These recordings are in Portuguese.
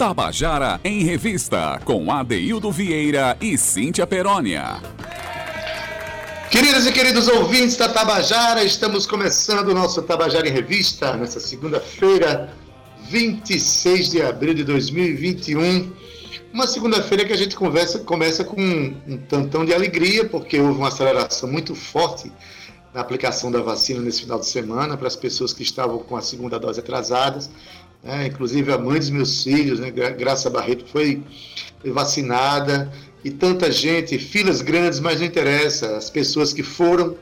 Tabajara em Revista, com Adeildo Vieira e Cíntia Perónia. Queridas e queridos ouvintes da Tabajara, estamos começando o nosso Tabajara em Revista nessa segunda-feira, 26 de abril de 2021. Uma segunda-feira que a gente conversa, começa com um tantão de alegria, porque houve uma aceleração muito forte na aplicação da vacina nesse final de semana para as pessoas que estavam com a segunda dose atrasadas. Né? Inclusive a mãe dos meus filhos, né? Graça Barreto, foi vacinada e tanta gente, filas grandes, mas não interessa. As pessoas que foram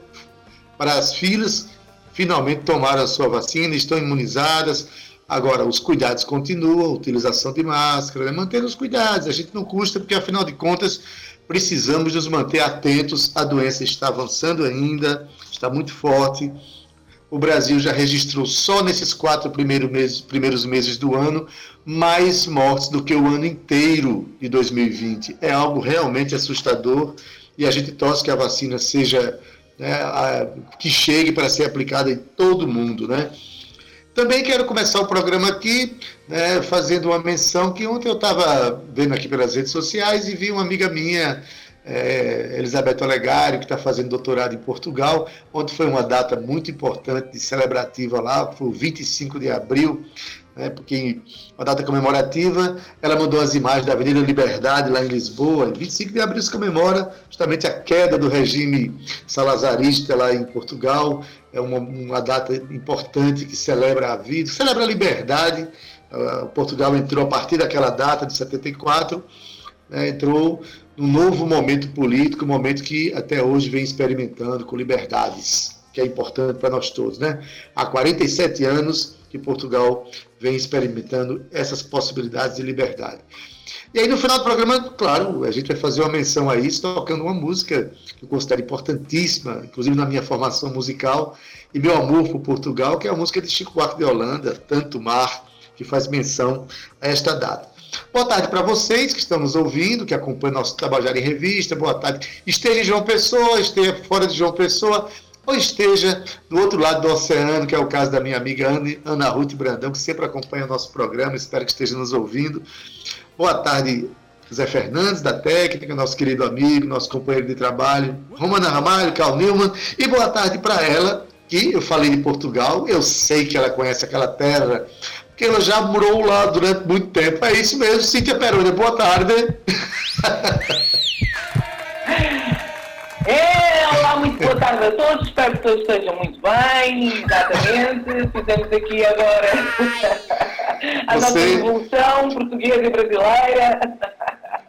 para as filas finalmente tomaram a sua vacina, estão imunizadas. Agora, os cuidados continuam, utilização de máscara, né? manter os cuidados. A gente não custa, porque afinal de contas precisamos nos manter atentos. A doença está avançando ainda, está muito forte. O Brasil já registrou só nesses quatro primeiros meses, primeiros meses do ano mais mortes do que o ano inteiro de 2020. É algo realmente assustador e a gente torce que a vacina seja né, a, que chegue para ser aplicada em todo mundo, né? Também quero começar o programa aqui né, fazendo uma menção que ontem eu estava vendo aqui pelas redes sociais e vi uma amiga minha é, Elizabeth Olegário, que está fazendo doutorado em Portugal, onde foi uma data muito importante celebrativa lá, foi o 25 de abril, né, porque uma data comemorativa, ela mandou as imagens da Avenida Liberdade, lá em Lisboa, 25 de abril se comemora justamente a queda do regime salazarista lá em Portugal, é uma, uma data importante que celebra a vida, celebra a liberdade, uh, Portugal entrou a partir daquela data de 74, né, entrou num novo momento político, um momento que até hoje vem experimentando com liberdades, que é importante para nós todos. Né? Há 47 anos que Portugal vem experimentando essas possibilidades de liberdade. E aí no final do programa, claro, a gente vai fazer uma menção a isso, tocando uma música que eu considero importantíssima, inclusive na minha formação musical, e meu amor por Portugal, que é a música de Chico Buarque de Holanda, Tanto Mar, que faz menção a esta data. Boa tarde para vocês que estão nos ouvindo, que acompanham nosso trabalhar em revista. Boa tarde. Esteja em João Pessoa, esteja fora de João Pessoa, ou esteja do outro lado do oceano, que é o caso da minha amiga Ana Ruth Brandão, que sempre acompanha o nosso programa. Espero que esteja nos ouvindo. Boa tarde, Zé Fernandes, da técnica, nosso querido amigo, nosso companheiro de trabalho, Romana Ramalho, Carl Newman. E boa tarde para ela, que eu falei de Portugal, eu sei que ela conhece aquela terra que ela já morou lá durante muito tempo. É isso mesmo, Cíntia Peroni, boa tarde. É, olá, muito boa tarde a todos, espero que todos estejam muito bem, exatamente. Fizemos aqui agora a você... nossa revolução portuguesa e brasileira.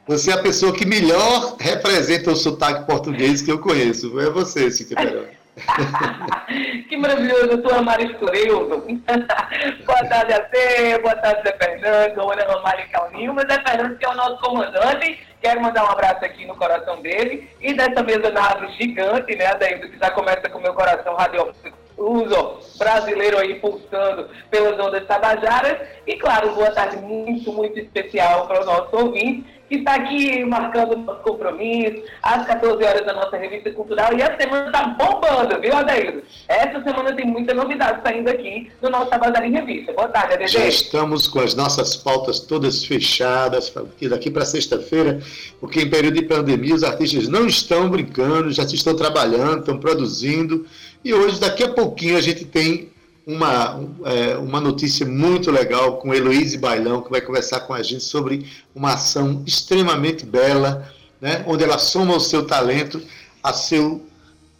Você é a pessoa que melhor representa o sotaque português que eu conheço. É você, Cíntia Peroni. que maravilhoso, eu sou a Mari Escureudo. boa tarde a você, boa tarde Zé Fernando, Ana Romário e Calninho, mas Zé Fernando que é o nosso comandante, quero mandar um abraço aqui no coração dele. E dessa mesa na gigante, né, Adaildo, que já começa com o meu coração radiofônico uso brasileiro aí pulsando pelas ondas tabajaras. E claro, boa tarde muito, muito especial para o nosso ouvinte que está aqui marcando nosso compromisso, às 14 horas da nossa revista cultural. E a semana está bombando, viu, Adaildo? Essa semana tem muita novidade saindo aqui no nosso Tabajara em Revista. Boa tarde, Adede. Já estamos com as nossas pautas todas fechadas, daqui para sexta-feira, porque em período de pandemia os artistas não estão brincando, já estão trabalhando, estão produzindo. E hoje, daqui a pouquinho, a gente tem uma, é, uma notícia muito legal com Heloíse Bailão, que vai conversar com a gente sobre uma ação extremamente bela, né, onde ela soma o seu talento a seu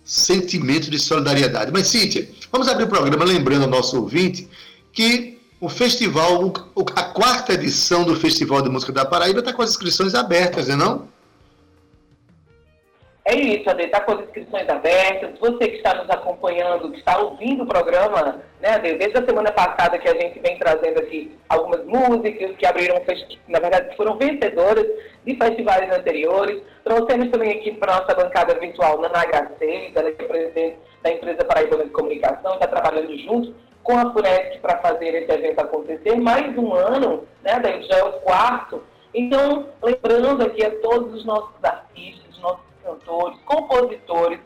sentimento de solidariedade. Mas, Cíntia, vamos abrir o programa lembrando ao nosso ouvinte que o festival, a quarta edição do Festival de Música da Paraíba está com as inscrições abertas, não é não? É isso, Ade, está com as inscrições abertas. Você que está nos acompanhando, que está ouvindo o programa, né, Ade, desde a semana passada que a gente vem trazendo aqui algumas músicas que abriram, na verdade, foram vencedoras de festivais anteriores. Trouxemos também aqui para nossa bancada virtual Nana HC, ela é presidente da empresa Paraibana de Comunicação, está trabalhando junto com a FURESC para fazer esse evento acontecer. Mais um ano, né, Ade, já é o quarto. Então, lembrando aqui a todos os nossos artistas, cantores, compositores,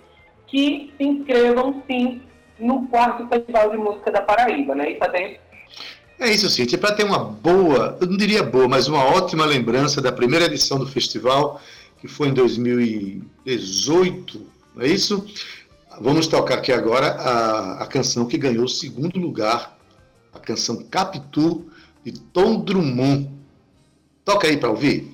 que se inscrevam sim no quarto Festival de Música da Paraíba, né? Isso é, É isso, Cintia. Para ter uma boa, eu não diria boa, mas uma ótima lembrança da primeira edição do festival, que foi em 2018, não é isso? Vamos tocar aqui agora a, a canção que ganhou o segundo lugar, a canção Capitu, de Tom Drummond. Toca aí para ouvir.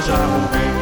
treasure away.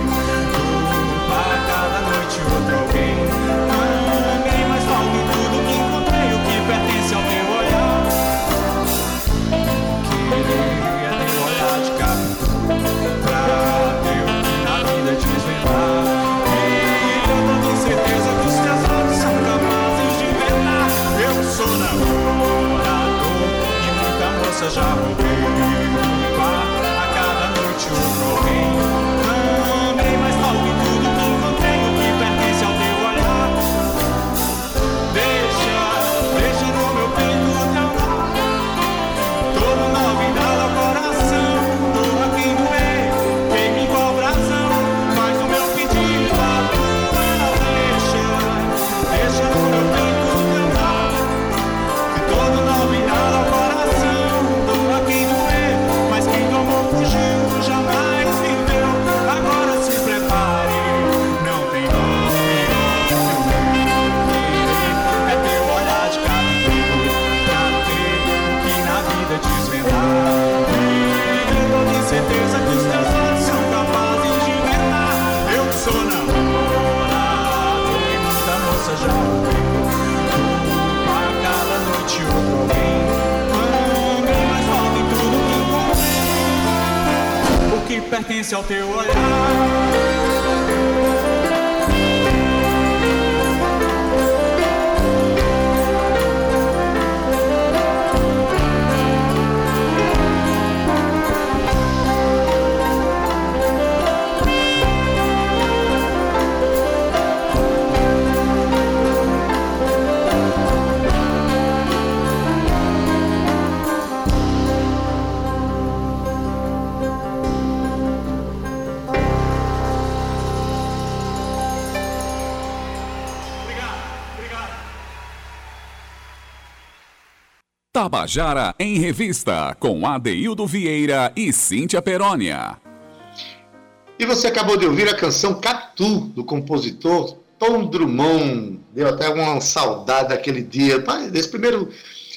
Tabajara em Revista, com Adeildo Vieira e Cíntia Perónia. E você acabou de ouvir a canção Catu, do compositor Tom Drummond. Deu até uma saudade daquele dia. Desse primeiro,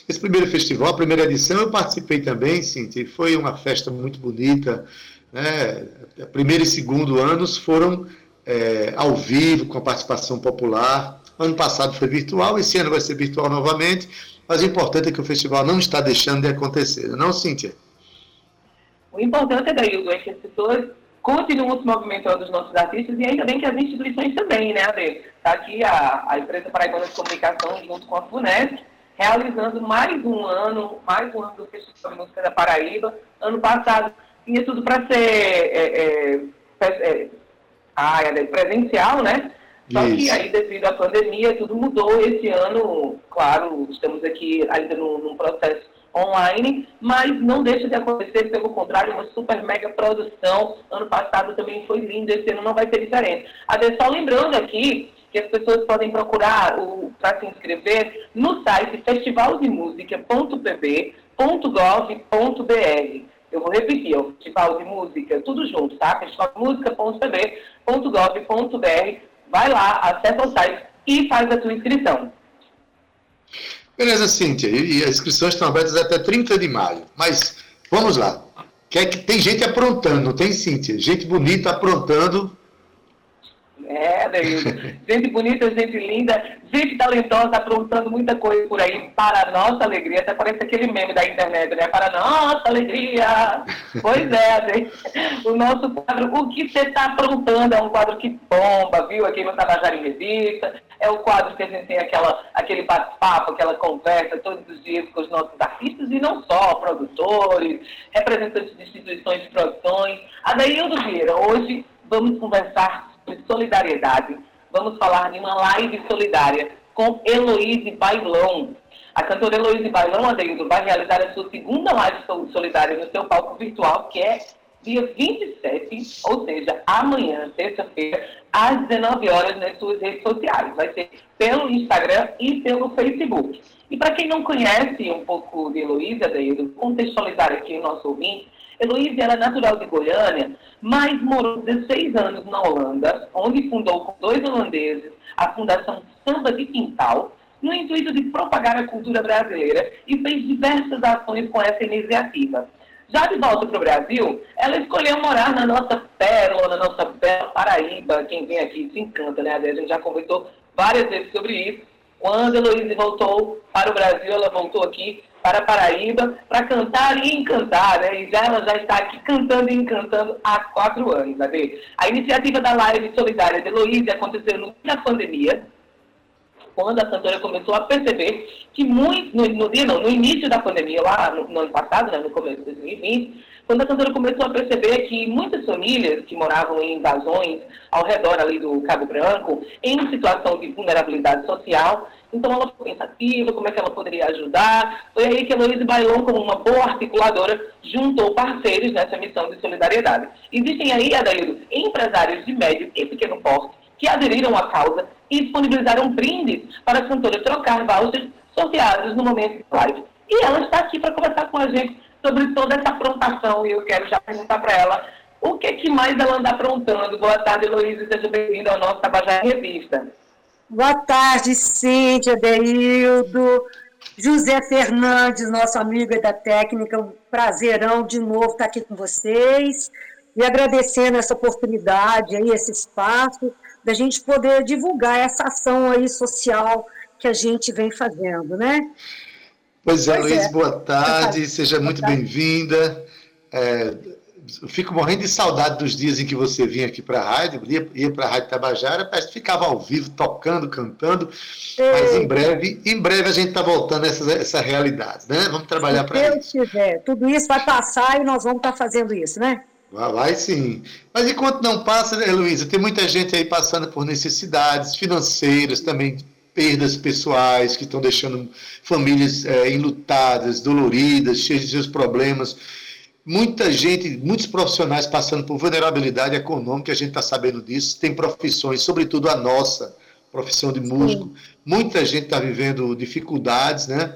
esse primeiro festival, a primeira edição, eu participei também, Cíntia, e foi uma festa muito bonita. Né? Primeiro e segundo anos foram é, ao vivo, com a participação popular Ano passado foi virtual, esse ano vai ser virtual novamente, mas o importante é que o festival não está deixando de acontecer, não, Cíntia? O importante é, daí, é que as pessoas continuam se movimentando os nossos artistas e ainda bem que as instituições também, né, Ade? Está aqui a, a empresa Paraibana de Comunicação junto com a FUNESC, realizando mais um ano, mais um ano do Festival de Música da Paraíba. Ano passado tinha tudo para ser é, é, é, é, presencial, né? Só Isso. que aí, devido à pandemia, tudo mudou. Esse ano, claro, estamos aqui ainda num, num processo online, mas não deixa de acontecer, pelo contrário, uma super mega produção. Ano passado também foi lindo, esse ano não vai ser diferente. Até só lembrando aqui que as pessoas podem procurar para se inscrever no site festivaldemusica.pb.gov.br. Eu vou repetir, é o Festival de Música, tudo junto, tá? festivaldemusica.pb.gov.br. Vai lá, acessa o site e faz a sua inscrição. Beleza, Cíntia. E, as inscrições estão abertas até 30 de maio. Mas vamos lá. Que é que tem gente aprontando, tem, Cíntia? Gente bonita aprontando é, Deildo. gente bonita, gente linda, gente talentosa, aprontando muita coisa por aí para a nossa alegria. Até parece aquele meme da internet, né? Para a nossa alegria. Pois é, gente. O nosso quadro, o que você está aprontando, é um quadro que bomba, viu? Aqui no Tabajara em Revista. É o quadro que a gente tem aquela, aquele bate-papo, aquela conversa todos os dias com os nossos artistas e não só, produtores, representantes de instituições de produções. Adaildo Vieira, hoje vamos conversar sobre solidariedade. Vamos falar de uma live solidária com Heloíse Bailão. A cantora Heloíse Bailão, Adeildo, vai realizar a sua segunda live solidária no seu palco virtual, que é dia 27, ou seja, amanhã, terça-feira, às 19 horas, nas suas redes sociais. Vai ser pelo Instagram e pelo Facebook. E para quem não conhece um pouco de Heloísa, Adeildo, contextualizar aqui o nosso ouvinte, Heloísa era natural de Goiânia, mas morou 16 anos na Holanda, onde fundou com dois holandeses a Fundação Samba de Quintal, no intuito de propagar a cultura brasileira e fez diversas ações com essa iniciativa. Já de volta para o Brasil, ela escolheu morar na nossa pérola, na nossa bela Paraíba. Quem vem aqui se encanta, né? A gente já conversou várias vezes sobre isso. Quando a Heloísa voltou para o Brasil, ela voltou aqui para Paraíba para cantar e encantar, né? E já ela já está aqui cantando e encantando há quatro anos, sabe? A iniciativa da Live Solidária de Heloísa aconteceu no fim da pandemia, quando a cantora começou a perceber que muito, no, no no início da pandemia, lá no, no, ano passado, né, no começo de 2020, quando a cantora começou a perceber que muitas famílias que moravam em invasões ao redor ali do Cabo Branco, em situação de vulnerabilidade social, então ela ficou pensativa, como é que ela poderia ajudar. Foi aí que a Luísa Bailon, como uma boa articuladora, juntou parceiros nessa missão de solidariedade. Existem aí, Adaildo, empresários de médio e pequeno porte que aderiram à causa e disponibilizaram brindes para a cantora trocar vouchers sorteados no momento de live. E ela está aqui para conversar com a gente sobre toda essa aprontação e eu quero já perguntar para ela o que, que mais ela anda aprontando. Boa tarde, Heloísa, seja bem-vinda ao nosso Tabajara Revista. Boa tarde, Cíntia, Deildo, José Fernandes, nosso amigo da técnica, um prazerão de novo estar aqui com vocês e agradecendo essa oportunidade aí, esse espaço, da gente poder divulgar essa ação aí social que a gente vem fazendo, né? Pois é, pois Luiz, é. boa tarde, seja boa muito bem-vinda. É, fico morrendo de saudade dos dias em que você vinha aqui para a rádio, ia, ia para a Rádio Tabajara, parece que ficava ao vivo, tocando, cantando, mas em breve, em breve a gente está voltando a essa, essa realidade, né? Vamos trabalhar para isso. Deus quiser, tudo isso vai passar e nós vamos estar tá fazendo isso, né? Vai, vai sim. Mas enquanto não passa, né, Luísa, tem muita gente aí passando por necessidades financeiras, também perdas pessoais que estão deixando famílias é, enlutadas, doloridas, cheias de seus problemas. Muita gente, muitos profissionais passando por vulnerabilidade econômica, a gente está sabendo disso. Tem profissões, sobretudo a nossa, profissão de músico. Sim. Muita gente está vivendo dificuldades, né?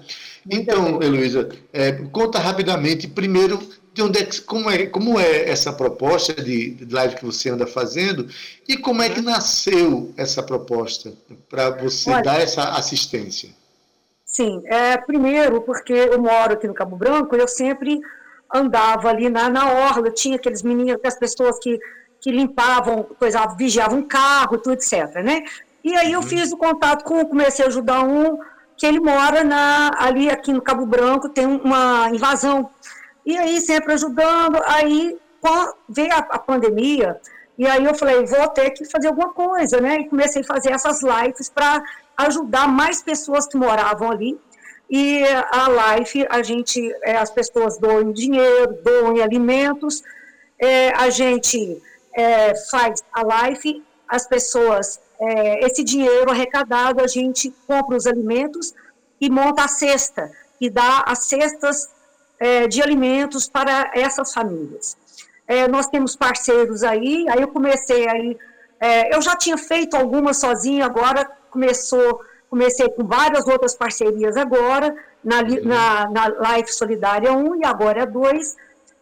Então, Heloísa, é, conta rapidamente, primeiro, de onde é, como, é, como é essa proposta de, de live que você anda fazendo e como é que nasceu essa proposta para você Olha, dar essa assistência? Sim, é, primeiro porque eu moro aqui no Cabo Branco, eu sempre andava ali na, na orla, tinha aqueles meninos, aquelas pessoas que, que limpavam, coisa, vigiavam um carro, tudo, etc. Né? E aí eu uhum. fiz o contato com, comecei a ajudar um, que ele mora na, ali aqui no Cabo Branco, tem uma invasão. E aí sempre ajudando, aí veio a, a pandemia, e aí eu falei, vou ter que fazer alguma coisa, né? E comecei a fazer essas lives para ajudar mais pessoas que moravam ali. E a live, a gente, é, as pessoas doam dinheiro, doam alimentos, é, a gente é, faz a live, as pessoas, é, esse dinheiro arrecadado, a gente compra os alimentos e monta a cesta, e dá as cestas é, de alimentos para essas famílias. É, nós temos parceiros aí, aí eu comecei aí, eu já tinha feito algumas sozinha, agora começou comecei com várias outras parcerias agora, na, uhum. na, na Life Solidária 1 e agora é 2,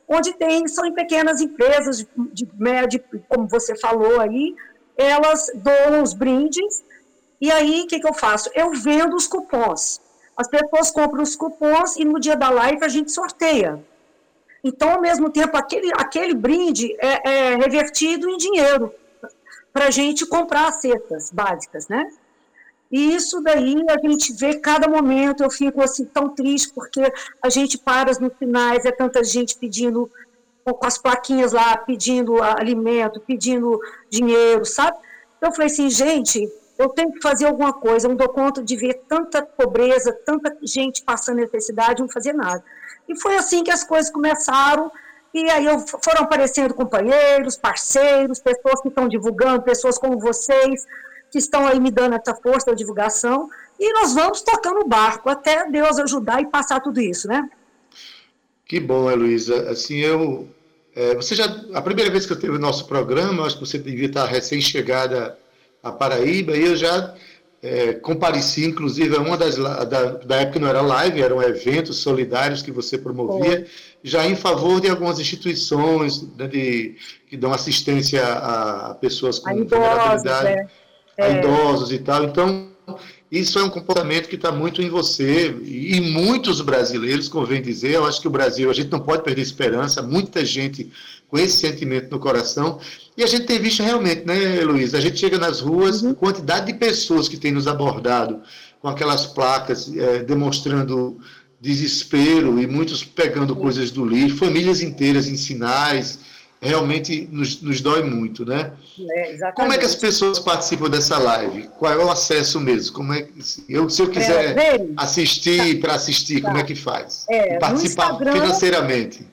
onde tem, são em pequenas empresas de, de médio, como você falou aí, elas doam os brindes, e aí o que, que eu faço? Eu vendo os cupons. As pessoas compram os cupons e no dia da live a gente sorteia. Então, ao mesmo tempo, aquele, aquele brinde é, é revertido em dinheiro para a gente comprar as cestas básicas, né? E isso daí a gente vê cada momento, eu fico assim tão triste, porque a gente para nos finais, é tanta gente pedindo, com as plaquinhas lá, pedindo alimento, pedindo dinheiro, sabe? Eu falei assim, gente, eu tenho que fazer alguma coisa, eu não dou conta de ver tanta pobreza, tanta gente passando necessidade, não fazer nada. E foi assim que as coisas começaram, e aí foram aparecendo companheiros, parceiros, pessoas que estão divulgando, pessoas como vocês, que estão aí me dando essa força da divulgação, e nós vamos tocando o barco até Deus ajudar e passar tudo isso, né? Que bom, Heloísa. Assim, eu. É, você já. A primeira vez que eu teve o nosso programa, acho que você devia estar recém-chegada a Paraíba, e eu já é, compareci, inclusive, a uma das. Da, da época não era live, eram eventos solidários que você promovia, já em favor de algumas instituições né, de, que dão assistência a, a pessoas com a vulnerabilidade. É a idosos e tal. Então, isso é um comportamento que está muito em você e muitos brasileiros, convém dizer. Eu acho que o Brasil, a gente não pode perder esperança, muita gente com esse sentimento no coração. E a gente tem visto realmente, né, Luiz? A gente chega nas ruas, uhum. a quantidade de pessoas que tem nos abordado com aquelas placas é, demonstrando desespero e muitos pegando coisas do lixo, famílias inteiras em sinais realmente nos, nos dói muito, né? É, Como é que as pessoas participam dessa live? Qual é o acesso mesmo? Como é que, eu, se eu quiser é, assistir, para assistir, tá. como é que faz? É, participar financeiramente.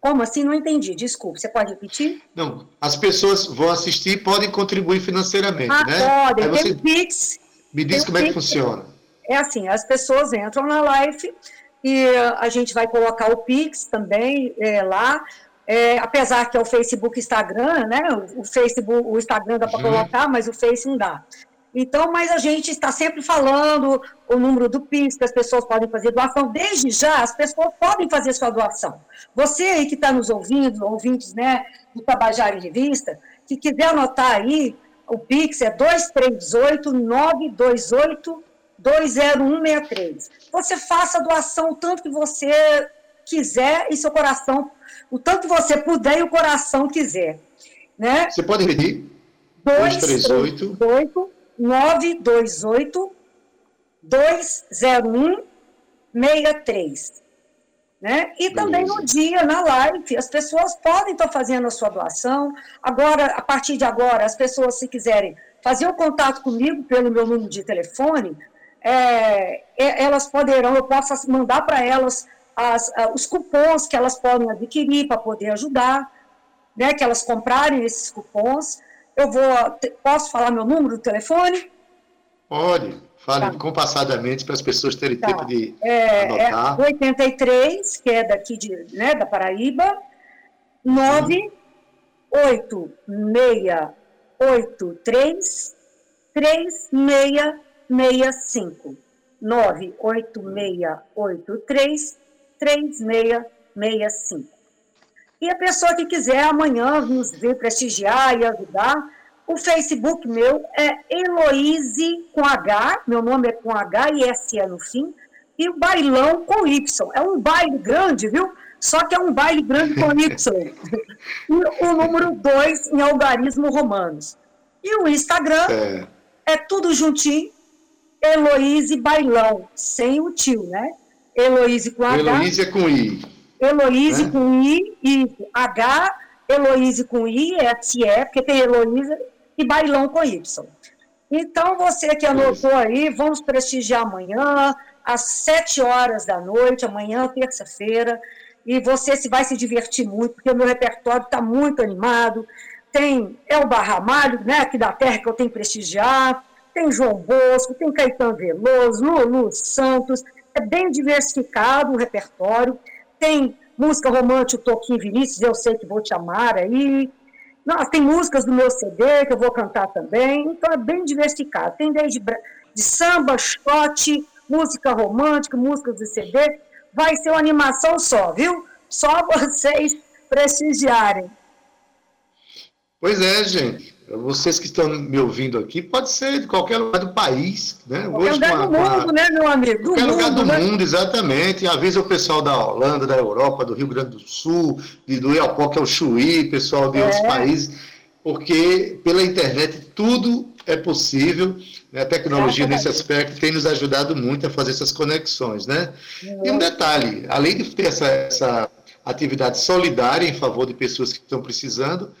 Como assim? Não entendi. Desculpe, você pode repetir? Não, as pessoas vão assistir e podem contribuir financeiramente, ah, né? Podem, tem o Pix. Me diz como é que funciona. É assim, as pessoas entram na live e a gente vai colocar o Pix também é, lá é, apesar que é o Facebook e Instagram, né? O Facebook, o Instagram dá para uhum. colocar, mas o Face não dá. Então, mas a gente está sempre falando o número do PIX, que as pessoas podem fazer doação. Desde já, as pessoas podem fazer sua doação. Você aí que está nos ouvindo, ouvintes né, do Tabajara em Revista, que quiser anotar aí, o PIX é 2318-928-20163. Você faça a doação o tanto que você quiser e seu coração o tanto que você puder e o coração quiser. Né? Você pode repetir? 238 928 201 63. Né? E também no dia, na live, as pessoas podem estar fazendo a sua doação. Agora, a partir de agora, as pessoas, se quiserem fazer o contato comigo pelo meu número de telefone, é, é elas poderão, eu posso mandar para elas as, os cupons que elas podem adquirir para poder ajudar, né, que elas comprarem esses cupons. Eu vou, posso falar meu número do telefone? Pode, fale tá. compassadamente para as pessoas terem tá. tempo de é, anotar. É 83, que é daqui de, né, da Paraíba, 98683 3665. 98683 3665. E a pessoa que quiser amanhã nos vir prestigiar e ajudar, o Facebook meu é Heloise com H, meu nome é com H e S é no fim, e o bailão com Y. É um baile grande, viu? Só que é um baile grande com Y. e o número 2 em algarismo romanos. E o Instagram é, é tudo juntinho, Heloíse Bailão, sem o tio, né? Heloíse com H. Heloíse é com I. Heloíse né? com I, e H, Heloíse com I, S, E, porque tem Heloíse, e Bailão com Y. Então, você que anotou aí, vamos prestigiar amanhã, às sete horas da noite, amanhã, terça-feira, e você se vai se divertir muito, porque o meu repertório está muito animado. Tem Elba Ramalho, né, aqui da terra que eu tenho que prestigiar, tem João Bosco, tem Caetano Veloso, Lulu Santos, é bem diversificado o repertório, tem música romântica, Toquinho Vinícius, Eu Sei Que Vou Te Amar aí, nossa, tem músicas do meu CD que eu vou cantar também, então é bem diversificado. Tem desde de samba, shot, música romântica, músicas de CD. Vai ser uma animação só, viu? Só vocês prestigiarem. Pois é, gente. Vocês que estão me ouvindo aqui, pode ser de qualquer lugar do país, né? Qualquer Hoje, lugar do mundo, né, meu amigo? Do qualquer mundo, lugar do né? mundo, exatamente. Avisa o pessoal da Holanda, da Europa, do Rio Grande do Sul, de, do Iapó, que é o Chuí, pessoal de é. outros países, porque pela internet tudo é possível. Né? A tecnologia, é, nesse aspecto, tem nos ajudado muito a fazer essas conexões, né? É. E um detalhe, além de ter essa, essa atividade solidária em favor de pessoas que estão precisando,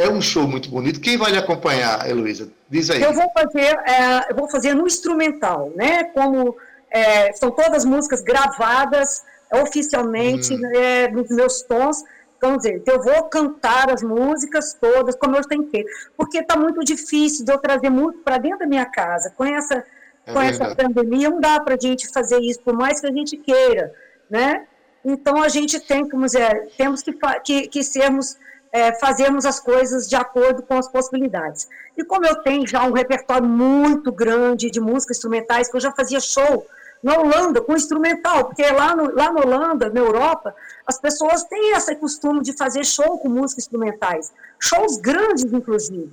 é um show muito bonito. Quem vai lhe acompanhar, Heloísa? Diz aí. Eu vou fazer, é, eu vou fazer no instrumental, né? Como é, são todas músicas gravadas oficialmente hum. é, nos meus tons. Então, dizer, eu vou cantar as músicas todas como eu tenho feito. Porque está muito difícil de eu trazer muito para dentro da minha casa. Com essa, é com essa pandemia, não dá para a gente fazer isso, por mais que a gente queira, né? Então, a gente tem, como dizer, temos que, que, que sermos é, fazermos as coisas de acordo com as possibilidades. E como eu tenho já um repertório muito grande de músicas instrumentais, que eu já fazia show na Holanda com instrumental, porque lá, no, lá na Holanda, na Europa, as pessoas têm esse costume de fazer show com músicas instrumentais, shows grandes, inclusive.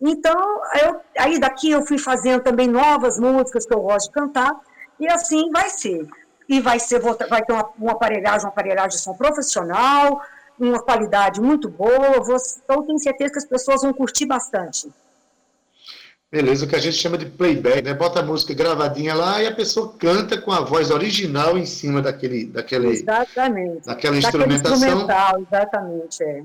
Então, eu, aí daqui eu fui fazendo também novas músicas que eu gosto de cantar, e assim vai ser. E vai, ser, vai ter uma, uma aparelhagem, uma aparelhagem de som profissional, uma qualidade muito boa, então tenho certeza que as pessoas vão curtir bastante. Beleza, o que a gente chama de playback, né? Bota a música gravadinha lá e a pessoa canta com a voz original em cima daquele, daquele, exatamente. daquela instrumentação. Instrumental, exatamente, é.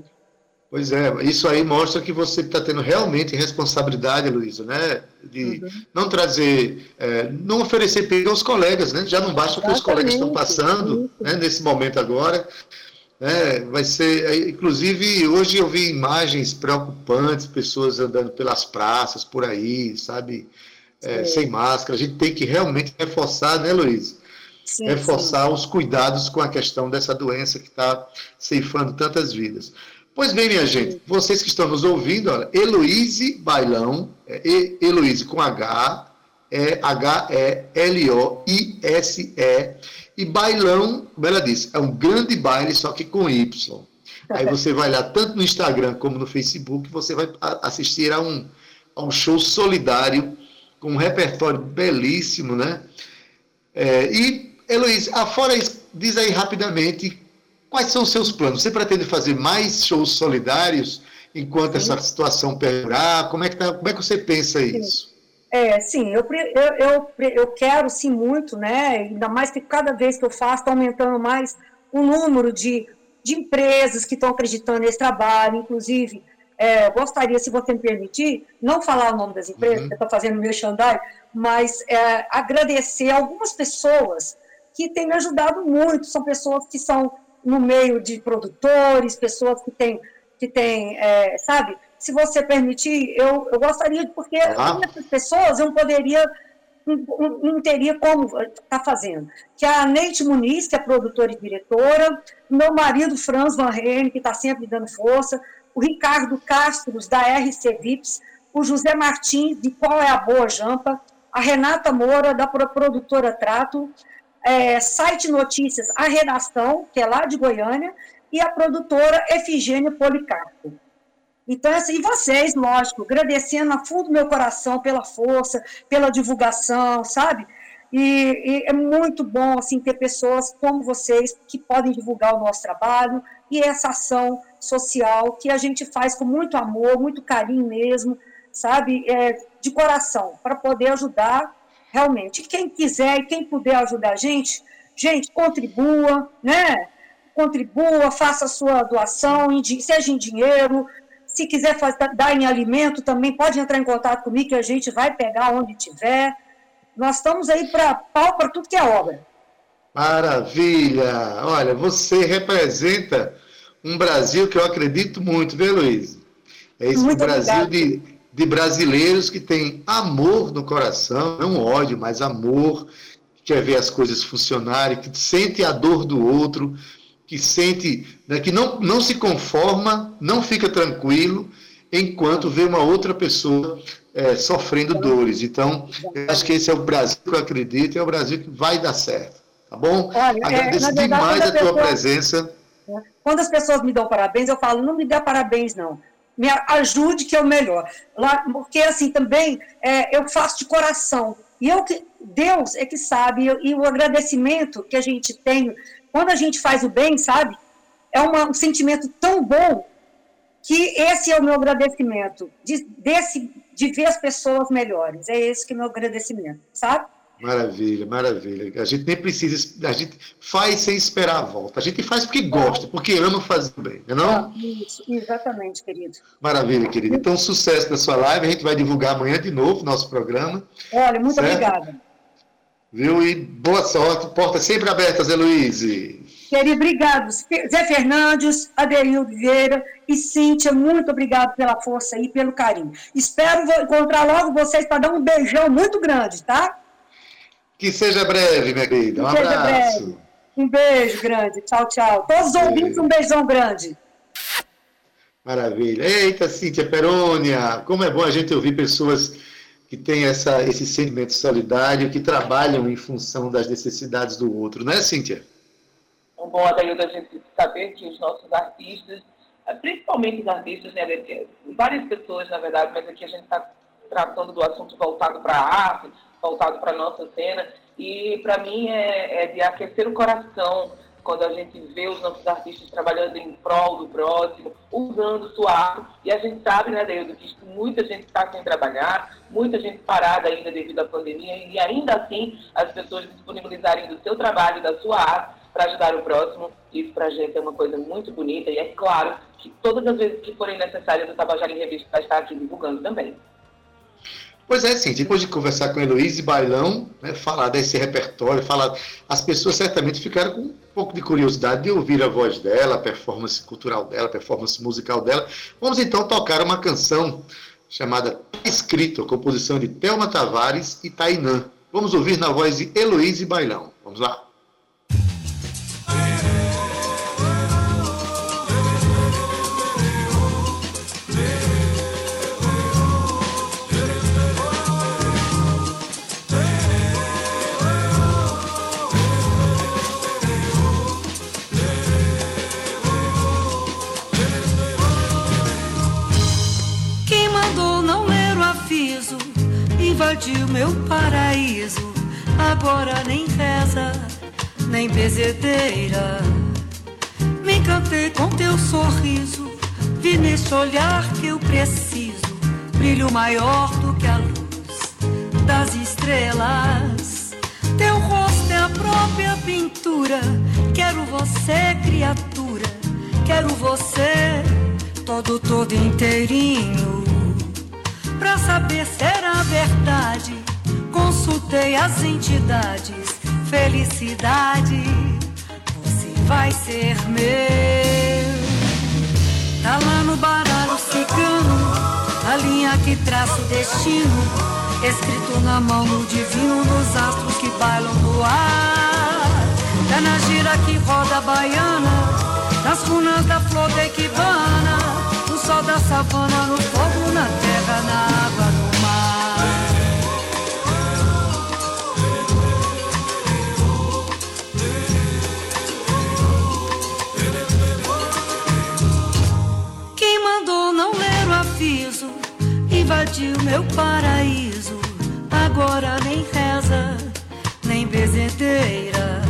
Pois é, isso aí mostra que você está tendo realmente responsabilidade, Luísa, né? De uhum. não trazer, é, não oferecer perigo aos colegas, né? Já não basta o que os colegas estão passando né, nesse momento agora. É, vai ser, inclusive, hoje eu vi imagens preocupantes, pessoas andando pelas praças por aí, sabe, é, sem máscara. A gente tem que realmente reforçar, né, Luiz? Sim, reforçar sim. os cuidados com a questão dessa doença que está ceifando tantas vidas. Pois bem, minha gente, vocês que estão nos ouvindo, olha, Heloíse Bailão, é, Heloíse com H, é H-E-L-O-I-S-E, e bailão, como ela disse, é um grande baile, só que com Y. Aí você vai lá, tanto no Instagram como no Facebook, você vai assistir a um, a um show solidário, com um repertório belíssimo, né? É, e, Heloísa, afora isso, diz aí rapidamente quais são os seus planos. Você pretende fazer mais shows solidários enquanto Sim. essa situação perdurar? Como é que, tá, como é que você pensa Sim. isso? É, sim, eu, eu, eu, eu quero sim muito, né? Ainda mais que cada vez que eu faço está aumentando mais o número de, de empresas que estão acreditando nesse trabalho, inclusive. É, gostaria, se você me permitir, não falar o nome das empresas, uhum. que estou fazendo meu xandai, mas é, agradecer algumas pessoas que têm me ajudado muito. São pessoas que são no meio de produtores, pessoas que têm, que têm é, sabe, se você permitir, eu, eu gostaria, porque ah. pessoas eu não poderia, não, não teria como estar tá fazendo. Que a Neite Muniz, que é produtora e diretora, meu marido Franz Van Rene, que está sempre dando força, o Ricardo Castro, da RC Vips, o José Martins, de Qual é a Boa Jampa, a Renata Moura, da produtora Trato, é, Site Notícias, a Redação, que é lá de Goiânia, e a produtora Efigênia Policarpo. Então, assim, e vocês, lógico, agradecendo a fundo do meu coração pela força, pela divulgação, sabe? E, e, é muito bom, assim, ter pessoas como vocês que podem divulgar o nosso trabalho e essa ação social que a gente faz com muito amor, muito carinho mesmo, sabe, é, de coração, para poder ajudar realmente. Quem quiser e quem puder ajudar a gente, gente, contribua, né? Contribua, faça a sua doação, seja em dinheiro, se quiser fazer, dar em alimento também, pode entrar em contato comigo que a gente vai pegar onde tiver. Nós estamos aí para pau para tudo que é obra. Maravilha! Olha, você representa um Brasil que eu acredito muito, viu, Luiz? É esse muito Brasil de, de brasileiros que tem amor no coração, não ódio, mas amor, que quer ver as coisas funcionarem, que sente a dor do outro, que sente, né, que não, não se conforma, não fica tranquilo, enquanto vê uma outra pessoa é, sofrendo dores. Então, eu acho que esse é o Brasil que eu acredito, é o Brasil que vai dar certo. Tá bom? Olha, é, Agradeço é, verdade, demais a, a tua presença. Quando as pessoas me dão parabéns, eu falo, não me dá parabéns, não. Me ajude que é o melhor. Lá, porque, assim, também é, eu faço de coração. E eu que, Deus é que sabe, e o agradecimento que a gente tem quando a gente faz o bem, sabe? É uma, um sentimento tão bom que esse é o meu agradecimento, de, desse, de ver as pessoas melhores. É esse que é o meu agradecimento, sabe? Maravilha, maravilha. A gente nem precisa, a gente faz sem esperar a volta. A gente faz porque gosta, porque ama fazer o bem, não é? Isso, exatamente, querido. Maravilha, querido. Então, sucesso na sua live. A gente vai divulgar amanhã de novo nosso programa. Olha, muito certo? obrigada. Viu? E boa sorte. Portas sempre abertas, Heloíse. Querido, obrigado. Zé Fernandes, Adeildo Vieira e Cíntia, muito obrigado pela força e pelo carinho. Espero encontrar logo vocês para dar um beijão muito grande, tá? Que seja breve, minha querida. Um abraço. Breve. Um beijo grande. Tchau, tchau. Todos os ouvintes, um beijão grande. Maravilha. Eita, Cíntia Perônia, como é bom a gente ouvir pessoas que têm essa, esse sentimento solidário, que trabalham em função das necessidades do outro, não é, Cíntia? Um bom, Adaildo, a gente saber que os nossos artistas, eh, principalmente os artistas, né, várias pessoas, na verdade, mas aqui a gente está tratando do assunto voltado para a arte, voltado para a nossa cena, e para mim é, é de aquecer o coração quando a gente vê os nossos artistas trabalhando em prol do próximo, usando suave. E a gente sabe, né, Deildo, que muita gente está sem trabalhar, muita gente parada ainda devido à pandemia, e ainda assim as pessoas disponibilizarem do seu trabalho, da sua arte, para ajudar o próximo. Isso para a gente é uma coisa muito bonita, e é claro que todas as vezes que forem necessárias, o Tabajara em Revista vai estar aqui divulgando também. Pois é, sim, depois de conversar com Heloísa Bailão, né, falar desse repertório, falar, as pessoas certamente ficaram com um pouco de curiosidade de ouvir a voz dela, a performance cultural dela, a performance musical dela. Vamos então tocar uma canção chamada Escrito, composição de Thelma Tavares e Tainã. Vamos ouvir na voz de Heloísa Bailão. Vamos lá. Invadiu meu paraíso. Agora nem reza, nem bezedeira. Me encantei com teu sorriso, vi nesse olhar que eu preciso. Brilho maior do que a luz das estrelas. Teu rosto é a própria pintura. Quero você, criatura. Quero você, todo, todo inteirinho saber se era verdade, consultei as entidades. Felicidade, você vai ser meu. Tá lá no baralho cigano, a linha que traça o destino. Escrito na mão no divino, nos astros que bailam no ar. Tá na gira que roda a baiana, nas runas da flor de Equibana, no sol da savana, no invadiu meu paraíso. Agora nem reza, nem bezedeira.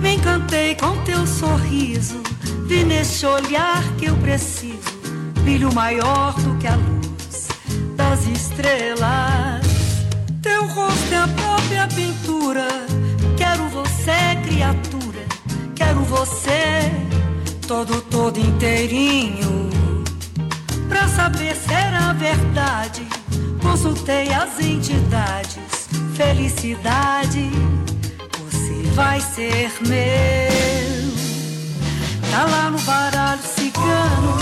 Me encantei com teu sorriso, vi nesse olhar que eu preciso, brilho maior do que a luz estrelas. Teu rosto é a própria pintura. Quero você, criatura. Quero você, todo, todo inteirinho. Pra saber se era verdade, consultei as entidades. Felicidade, você vai ser meu. Tá lá no baralho cigano,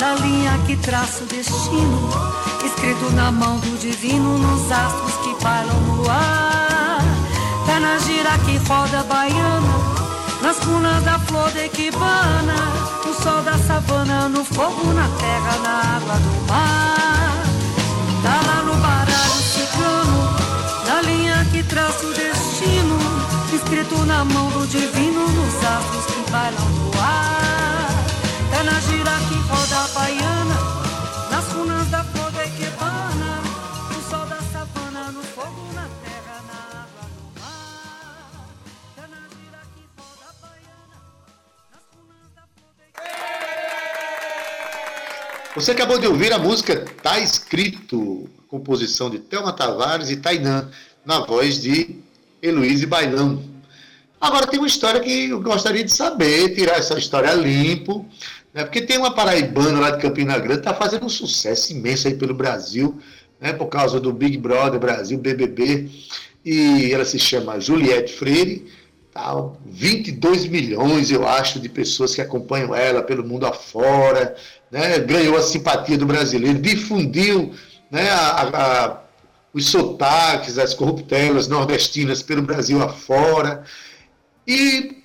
na linha que traça o destino, escrito na mão do divino, nos astros que bailam no ar. Tá na gira que roda baiana, nas cunas da flor de equibana, no sol da savana, no fogo, na terra, na água do mar. Tá lá no baralho cigano, na linha que traça o destino, escrito na mão do divino, nos astros que bailam no ar. Tá na gira que roda baiana, Você acabou de ouvir a música Tá Escrito, composição de Thelma Tavares e Tainã, na voz de Heloíse Bailão. Agora tem uma história que eu gostaria de saber, tirar essa história limpo, né? porque tem uma paraibana lá de Campina Grande está fazendo um sucesso imenso aí pelo Brasil, né? por causa do Big Brother Brasil, BBB, e ela se chama Juliette Freire, tá? 22 milhões, eu acho, de pessoas que acompanham ela pelo mundo afora, né? ganhou a simpatia do brasileiro, difundiu né? a, a, os sotaques, as corruptelas nordestinas pelo Brasil afora, e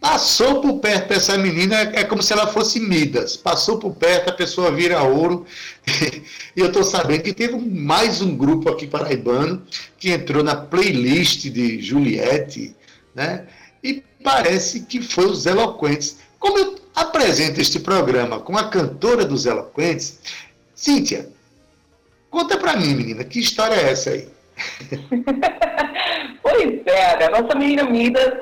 passou por perto dessa menina, é como se ela fosse Midas. Passou por perto, a pessoa vira ouro. E eu estou sabendo que teve mais um grupo aqui paraibano que entrou na playlist de Juliette, né? E parece que foi os Eloquentes. Como eu apresento este programa com a cantora dos Eloquentes, Cíntia, conta pra mim, menina, que história é essa aí? Pois é, né? nossa menina Midas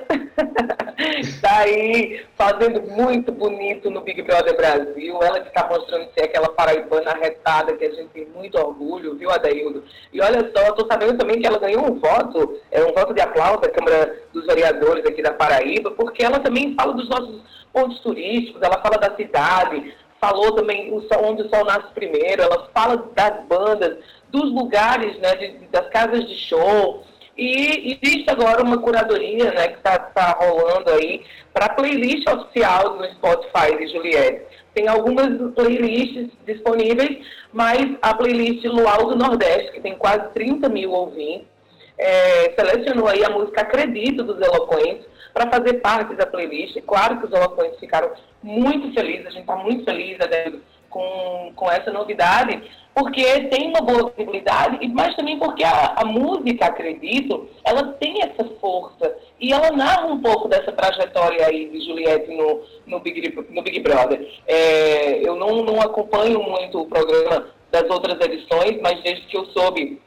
está aí fazendo muito bonito no Big Brother Brasil. Ela que está mostrando ser aquela paraibana arretada que a gente tem muito orgulho, viu, Adaildo? E olha só, estou sabendo também que ela ganhou um voto, é um voto de aplauso da Câmara dos Vereadores aqui da Paraíba, porque ela também fala dos nossos pontos turísticos, ela fala da cidade, falou também onde o sol nasce primeiro, ela fala das bandas, dos lugares, né, de, das casas de show. E existe agora uma curadoria né, que está tá rolando aí para a playlist oficial do Spotify de Juliette. Tem algumas playlists disponíveis, mas a playlist Luau do Nordeste, que tem quase 30 mil ouvintes, é, selecionou aí a música Acredito dos Eloquentes para fazer parte da playlist. Claro que os Eloquentes ficaram muito felizes, a gente está muito feliz né, com, com essa novidade, porque tem uma boa visibilidade, mas também porque a, a, música, acredito, ela tem essa força e ela narra um pouco dessa trajetória aí de Juliette no, no, Big, no Big Brother. É, eu não, não acompanho muito o programa das outras edições, mas desde que eu soube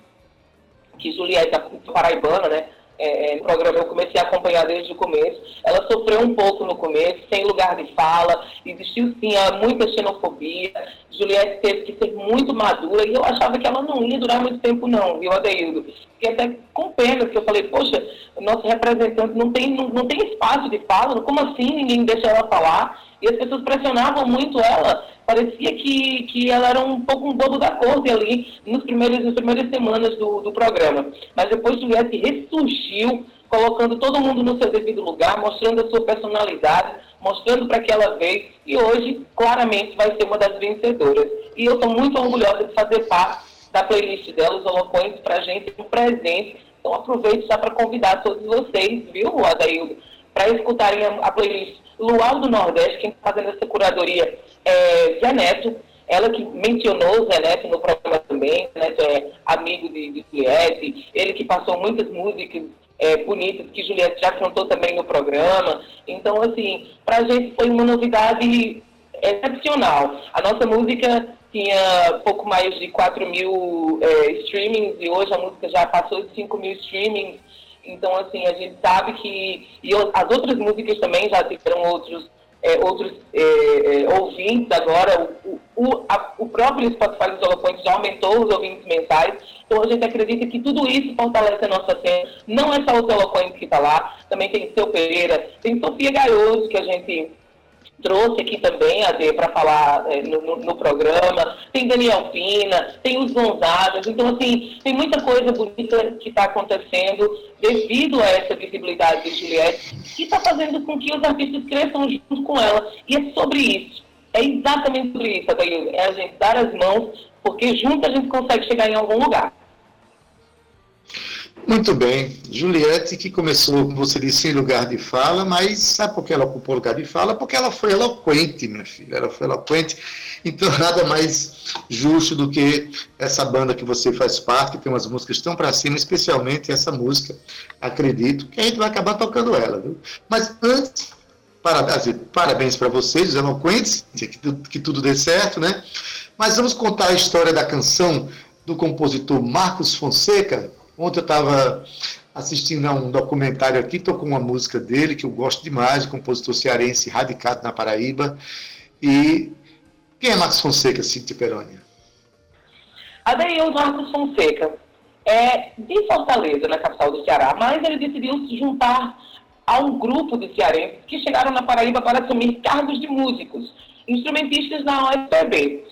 que Juliette é paraibana, né? É, no programa, eu comecei a acompanhar desde o começo. Ela sofreu um pouco no começo, sem lugar de fala, existiu sim muita xenofobia. Juliette teve que ser muito madura e eu achava que ela não ia durar muito tempo, não, viu, Adeildo? Fiquei até com pena, porque eu falei, poxa, nosso representante não tem, não, não tem espaço de fala, como assim ninguém deixa ela falar? E as pessoas pressionavam muito ela, parecia que, que ela era um pouco um bobo da corte ali nos primeiros, nas primeiras semanas do, do programa. Mas depois Juliette ressurgiu, colocando todo mundo no seu devido lugar, mostrando a sua personalidade, mostrando para que ela veio e hoje claramente vai ser uma das vencedoras. E eu estou muito orgulhosa de fazer parte da playlist dela, os Eloquentes, para a gente, um presente. Então aproveito já para convidar todos vocês, viu, Adaildo, para escutarem a, a playlist Luau do Nordeste, quem está fazendo essa curadoria é Zé Neto, ela que mencionou o Zé Neto no programa também, Neto é amigo de, de Juliette, ele que passou muitas músicas é, bonitas que Juliette já cantou também no programa. Então, assim, para a gente foi uma novidade excepcional. A nossa música tinha pouco mais de 4 mil é, streamings e hoje a música já passou de 5 mil streamings. Então, assim, a gente sabe que. E as outras músicas também já tiveram outros, é, outros é, é, ouvintes agora, o, o, a, o próprio Spotify dos Eloquentes já aumentou os ouvintes mensais, então a gente acredita que tudo isso fortalece a nossa cena. Não é só o Eloquentes que está lá, também tem Seu Pereira, tem Sofia Gaioso, que a gente trouxe aqui também, AD, para falar é, no, no, no, programa, tem Daniel Pina, tem os Gonzagas, então, assim, tem muita coisa bonita que está acontecendo devido a essa visibilidade de Juliette, que está fazendo com que os artistas cresçam junto com ela, e é sobre isso, é exatamente sobre isso, Adair, é a gente dar as mãos, porque junto a gente consegue chegar em algum lugar. Muito bem. Juliette, que começou, como você disse, em lugar de fala, mas sabe por que ela ocupou lugar de fala? Porque ela foi eloquente, minha filha. Ela foi eloquente. Então, nada mais justo do que essa banda que você faz parte, que tem umas músicas tão para cima, especialmente essa música, acredito, que a gente vai acabar tocando ela, viu? Mas antes, parabéns para vocês, os eloquentes, que, que tudo dê certo, né? Mas vamos contar a história da canção do compositor Marcos Fonseca, Ontem eu estava assistindo a um documentário aqui, estou com uma música dele que eu gosto demais, compositor cearense radicado na Paraíba. E quem é Marcos Fonseca, Cintia Perônia? Adeil Marcos Fonseca é de Fortaleza, na capital do Ceará, mas ele decidiu se juntar a um grupo de cearenses que chegaram na Paraíba para assumir cargos de músicos, instrumentistas na OSPB.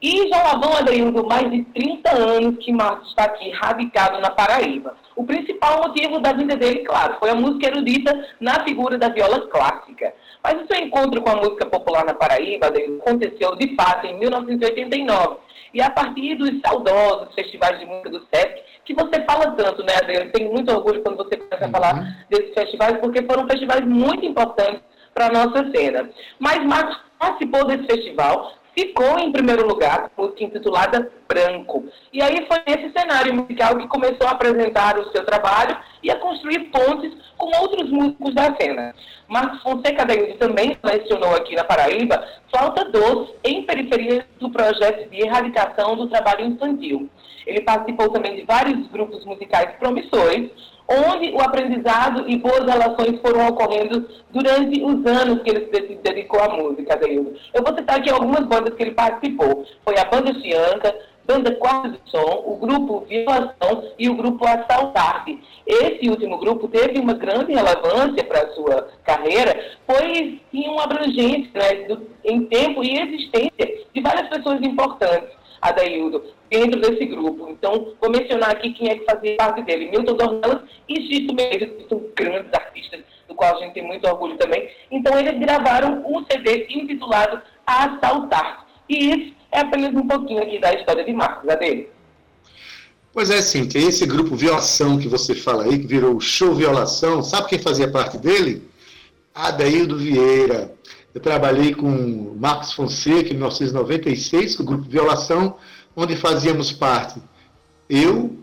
E já lá vão, Adriano, mais de 30 anos que Marcos está aqui, radicado na Paraíba. O principal motivo da vinda dele, claro, foi a música erudita na figura da viola clássica. Mas o seu encontro com a música popular na Paraíba Adriano, aconteceu, de fato, em 1989. E a partir dos saudosos festivais de música do SESC, que você fala tanto, né, Adriano? Tenho muito orgulho quando você começa a falar uhum. desses festivais, porque foram festivais muito importantes para a nossa cena. Mas Marcos participou desse festival, ficou em primeiro lugar, música intitulada Branco. E aí foi esse cenário musical que começou a apresentar o seu trabalho e a construir pontes com outros músicos da cena. Marcos Fonseca Daíde também lecionou aqui na Paraíba Flauta Doce em periferia do projeto de erradicação do trabalho infantil. Ele participou também de vários grupos musicais promissores, onde o aprendizado e boas relações foram ocorrendo durante os anos que ele se dedicou à música, Deildo. Eu vou citar aqui algumas bandas que ele participou. Foi a Banda Chianca, Banda Quarto do Som, o grupo Violação e o grupo Assaltarte. Esse último grupo teve uma grande relevância para a sua carreira, pois tinha uma abrangência né, em tempo e existência de várias pessoas importantes. Adaildo, dentro desse grupo. Então, vou mencionar aqui quem é que fazia parte dele. Milton Dornelas e Chico Mendes, que são grandes artistas, do qual a gente tem muito orgulho também. Então, eles gravaram um CD intitulado Assaltar. E isso é apenas um pouquinho aqui da história de Marcos, a dele. Pois é, tem esse grupo Violação que você fala aí, que virou o Show Violação. Sabe quem fazia parte dele? Adaildo Vieira. Eu trabalhei com Marcos Fonseca em 1996, com o grupo Violação, onde fazíamos parte eu,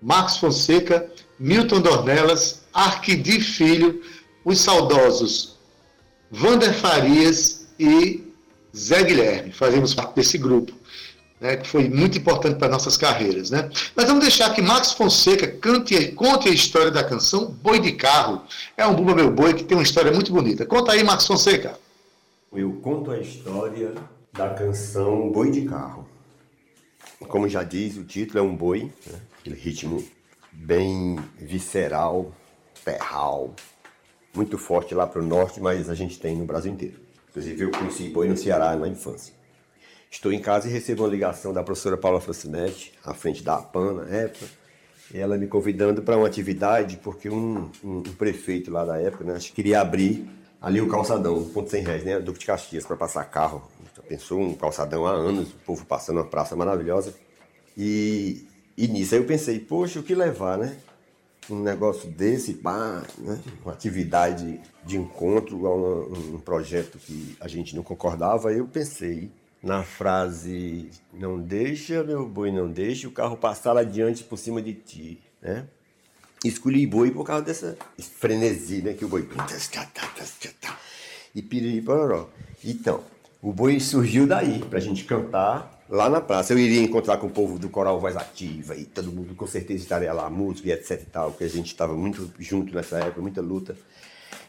Marcos Fonseca, Milton Dornelas, Arquidi Filho, os saudosos Vander Farias e Zé Guilherme. Fazíamos parte desse grupo. Né, que foi muito importante para nossas carreiras. Né? Mas vamos deixar que Max Fonseca cante, conte a história da canção Boi de Carro. É um Bumba Meu Boi que tem uma história muito bonita. Conta aí, Max Fonseca. Eu conto a história da canção Boi de Carro. Como já diz, o título é um boi, né? aquele ritmo bem visceral, ferral, muito forte lá para o norte, mas a gente tem no Brasil inteiro. Inclusive eu conheci boi no Ceará na infância. Estou em casa e recebo uma ligação da professora Paula Francinetti, à frente da APAN na época, ela me convidando para uma atividade, porque um, um, um, prefeito lá da época né, queria abrir ali o calçadão, o ponto sem réis, né, Duque de Caxias, para passar carro. Pensou um calçadão há anos, o povo passando uma praça maravilhosa. E, e nisso aí eu pensei, poxa, o que levar, né? Um negócio desse, pá, né? uma atividade de encontro, um, um projeto que a gente não concordava, eu pensei na frase não deixa, meu boi, não deixa o carro passar lá adiante por cima de ti, né? Escolhi boi por causa dessa frenesi, né? Que o boi... E piriri pororó. Então, o boi surgiu daí, pra gente cantar lá na praça. Eu iria encontrar com o povo do Coral Voz Ativa e todo mundo com certeza estaria lá, música e etc e tal, porque a gente estava muito junto nessa época, muita luta.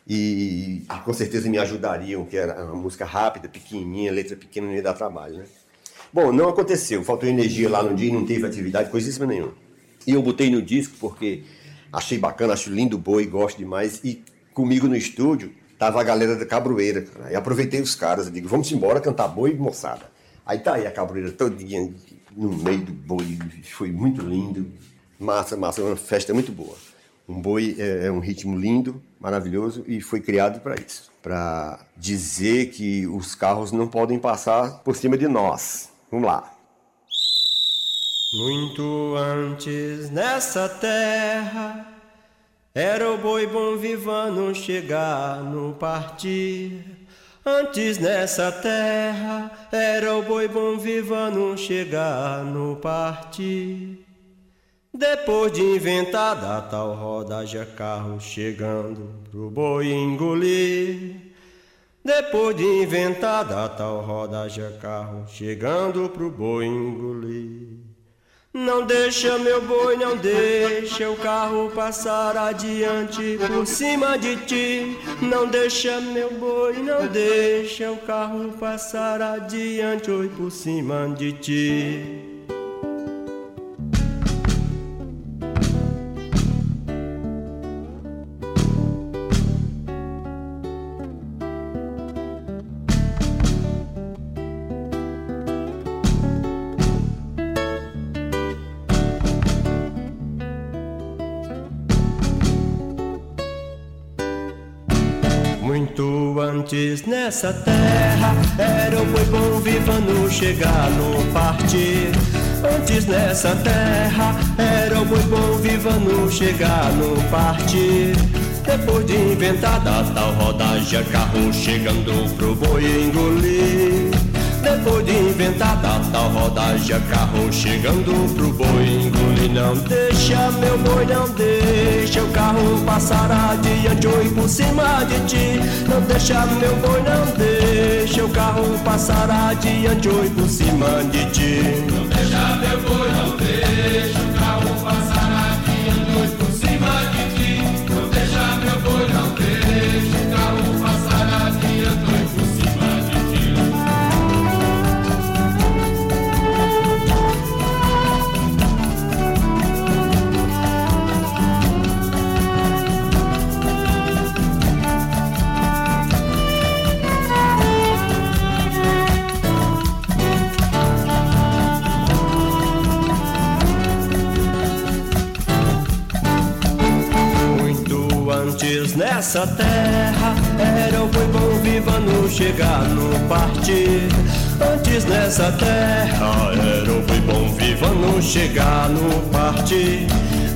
E, e com certeza me ajudariam, que era uma música rápida, pequenininha, letra pequena, não ia dar trabalho, né? Bom, não aconteceu, faltou energia lá no dia, não teve atividade, coisíssima nenhuma. E eu botei no disco porque achei bacana, acho lindo o boi, gosto demais. E comigo no estúdio tava a galera da Cabroeira, cara. E aproveitei os caras, digo, vamos embora cantar boi, moçada. Aí tá aí a Cabroeira todinha no meio do boi, foi muito lindo. Massa, massa, uma festa muito boa. Um boi é, é um ritmo lindo, maravilhoso e foi criado para isso, para dizer que os carros não podem passar por cima de nós. Vamos lá. Muito antes nessa terra era o boi bom vivano chegar no partir. Antes nessa terra era o boi bom vivano chegar no partir. Depois de inventada a tal roda já carro chegando pro boi engolir. Depois de inventada a tal roda já carro chegando pro boi engolir. Não deixa meu boi, não deixa o carro passar adiante por cima de ti. Não deixa meu boi, não deixa o carro passar adiante oi por cima de ti. Nessa terra era o boi bom vivano chegar no partir. Antes nessa terra era o boi bom vivano chegar no partir. Depois de inventada tal rodagem, carro chegando pro boi engolir. Depois de inventada tal rodagem, carro chegando pro boi engolir. Não deixa meu boi, não deixa o carro passar adiante ou por cima de ti. Não deixa meu boi, não deixa o carro passar adiante ou por cima de ti. Não deixa meu boi, não deixa nessa terra era o boi bom vivano chegar no partir. Antes nessa terra era o boi bom vivano chegar no partir.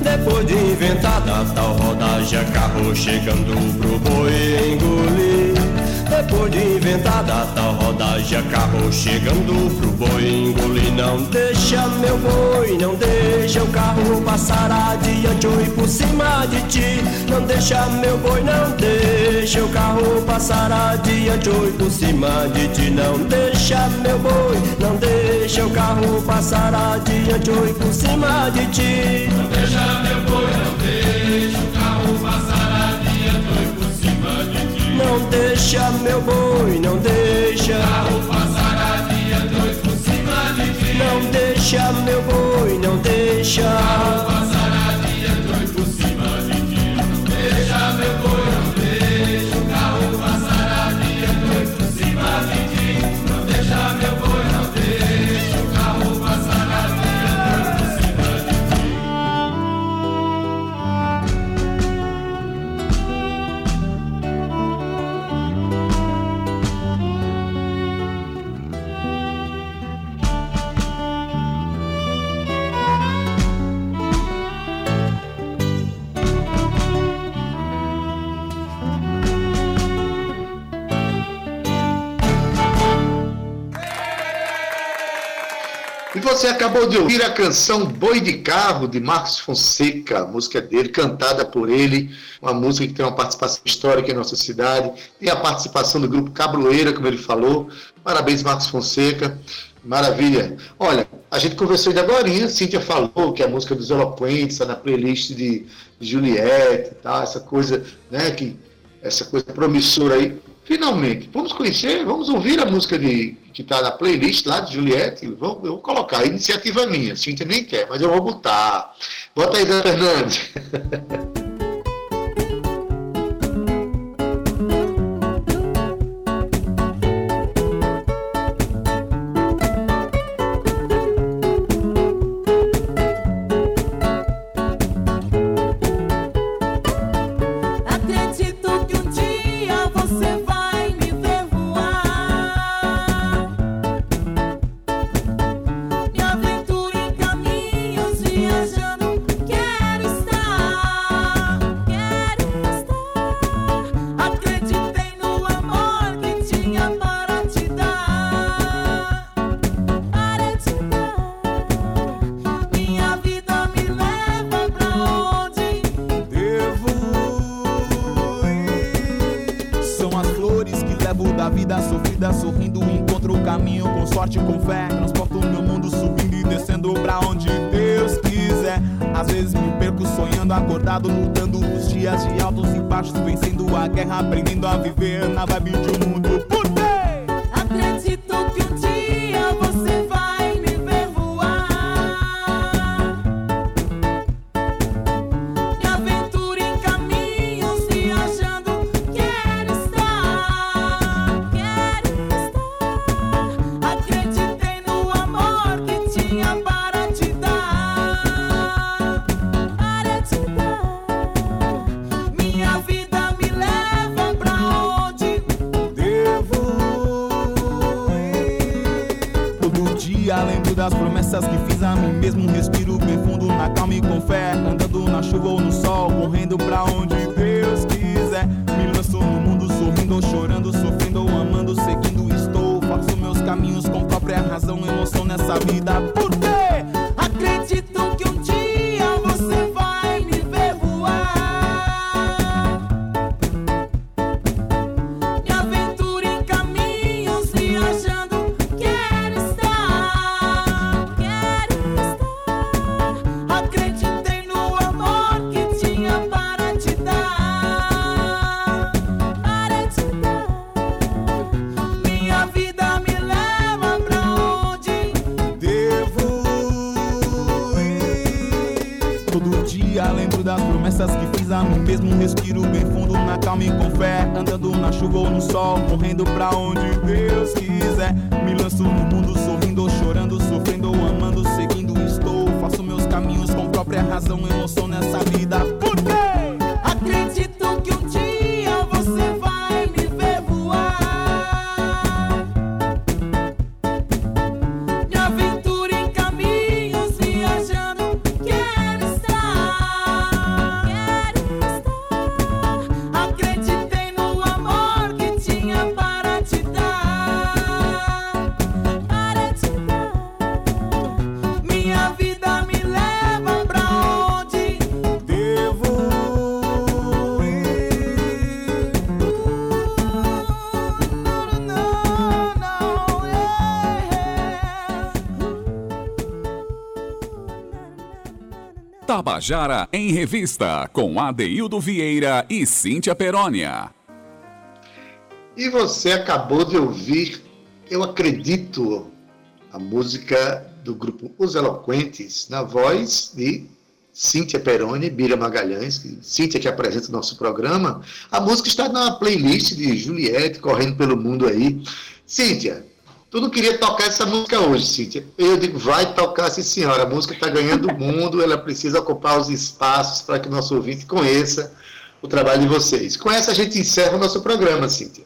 Depois de inventada tal rodagem, carro chegando pro boi engolir. Depois de inventada tal rodagem, carro chegando pro boi engolir. Não deixa meu boi, não deixa o carro passar adiante ou ir por cima de ti. Não deixa meu boi, não deixa o carro passar adiante ou ir por cima de ti. Não deixa meu boi, não deixa o carro passar adiante ou ir por cima de ti. Não deixa meu boi, não Não deixa meu boi, não deixa. Carro passar adiante ou por cima de ti. Não deixa meu boi, não deixa. acabou de ouvir a canção Boi de Carro, de Marcos Fonseca, música é dele, cantada por ele, uma música que tem uma participação histórica em nossa cidade, tem a participação do grupo Cabroeira, como ele falou. Parabéns, Marcos Fonseca. Maravilha. Olha, a gente conversou ainda agora, a Cíntia falou que a música dos Eloquentes está na playlist de Juliette, tá? essa coisa, né, que, essa coisa promissora aí. Finalmente, vamos conhecer, vamos ouvir a música de que está na playlist lá de Juliette, vou, eu vou colocar. Iniciativa é minha, a gente nem quer, mas eu vou botar. Bota aí, Zé Fernandes. Tabajara em Revista, com Adeildo Vieira e Cíntia Perónia. E você acabou de ouvir Eu Acredito, a música do grupo Os Eloquentes, na voz de Cíntia Peroni, Bira Magalhães, Cíntia que apresenta o nosso programa. A música está na playlist de Juliette, correndo pelo mundo aí. Cíntia, Tu não queria tocar essa música hoje, Cíntia. Eu digo, vai tocar, sim senhora. A música está ganhando o mundo, ela precisa ocupar os espaços para que o nosso ouvinte conheça o trabalho de vocês. Com essa a gente encerra o nosso programa, Cíntia.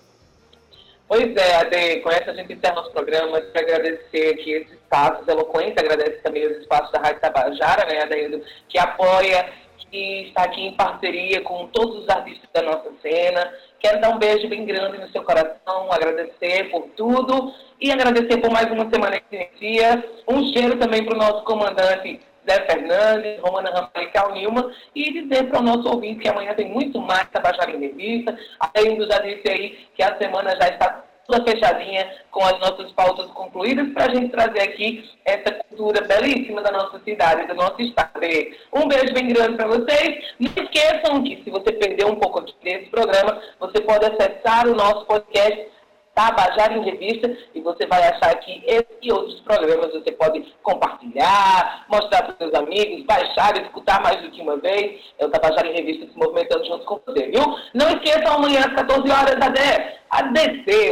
Pois é, Ade, com essa a gente encerra nosso programa. Quero agradecer aqui esse espaço eloquente, agradecer também os espaços da Rádio Tabajara, né, Adeildo, que apoia, que está aqui em parceria com todos os artistas da nossa cena. Quero dar um beijo bem grande no seu coração, agradecer por tudo e agradecer por mais uma semana de dia. Um cheiro também para o nosso comandante Zé Fernandes, Romana Ramalho e Cal Nilma, e dizer para o nosso ouvinte que amanhã tem muito mais Tabajara em Revista. A ainda já disse aí que a semana já está toda fechadinha com as nossas pautas concluídas para a gente trazer aqui essa cultura belíssima da nossa cidade, do nosso estado. Um beijo bem grande para vocês. Não esqueçam que se você perdeu um pouco desse programa, você pode acessar o nosso podcast Tabajara em Revista e você vai achar aqui esse e outros programas. Você pode compartilhar, mostrar para os seus amigos, baixar, escutar mais do que uma vez. É o Tabajara em Revista se movimentando junto com você, viu? Não esqueçam amanhã às 14 horas da 10. A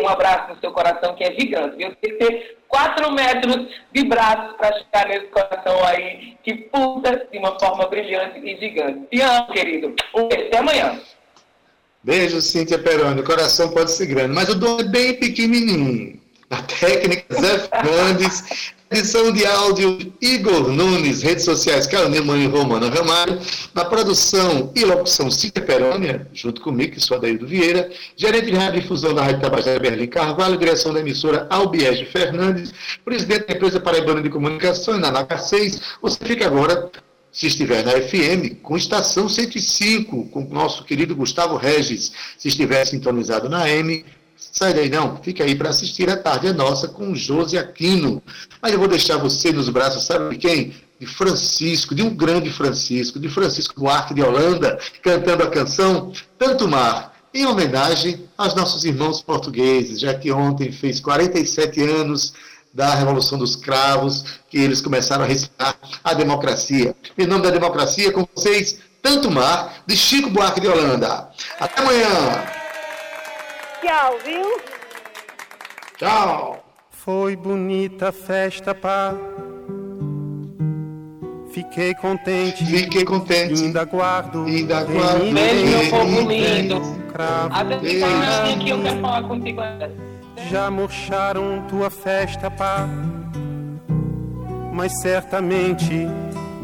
um abraço no seu coração que é gigante, viu? Tem que ter 4 metros de braços para chegar nesse coração aí que pulsa de uma forma brilhante e gigante. Te amo, querido. Um beijo. Até amanhã. Beijo, Cíntia Peroni. O coração pode ser grande, mas o dom é bem pequenininho. A técnica Zé Fernandes, edição de áudio Igor Nunes, redes sociais Carolina Mãe Romana Ramalho, na produção e locução Cíntia Perônia, junto comigo, que sou Adaildo Vieira, gerente de rádio difusão da Rádio Tabajara Berlim Carvalho, direção da emissora Albiege Fernandes, presidente da empresa Paraibana de Comunicações, na NACA 6. Você fica agora se estiver na FM, com estação 105, com o nosso querido Gustavo Regis. Se estiver sintonizado na M, sai daí não, fica aí para assistir a tarde é nossa com o Josi Aquino. Mas eu vou deixar você nos braços, sabe de quem? De Francisco, de um grande Francisco, de Francisco Duarte de Holanda, cantando a canção Tanto Mar, em homenagem aos nossos irmãos portugueses, já que ontem fez 47 anos da Revolução dos Cravos, que eles começaram a recitar a democracia. Em nome da democracia, com vocês, Tanto Mar, de Chico Buarque de Holanda. Até amanhã. Tchau, viu? Tchau. Foi bonita a festa, pá. Fiquei contente. Fiquei contente. Ainda guardo. Ainda guardo. Beijo, meu povo lindo. Cravo. Até que eu quero falar contigo ainda. Já murcharam tua festa, pá. Mas certamente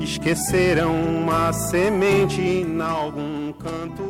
esqueceram uma semente em algum canto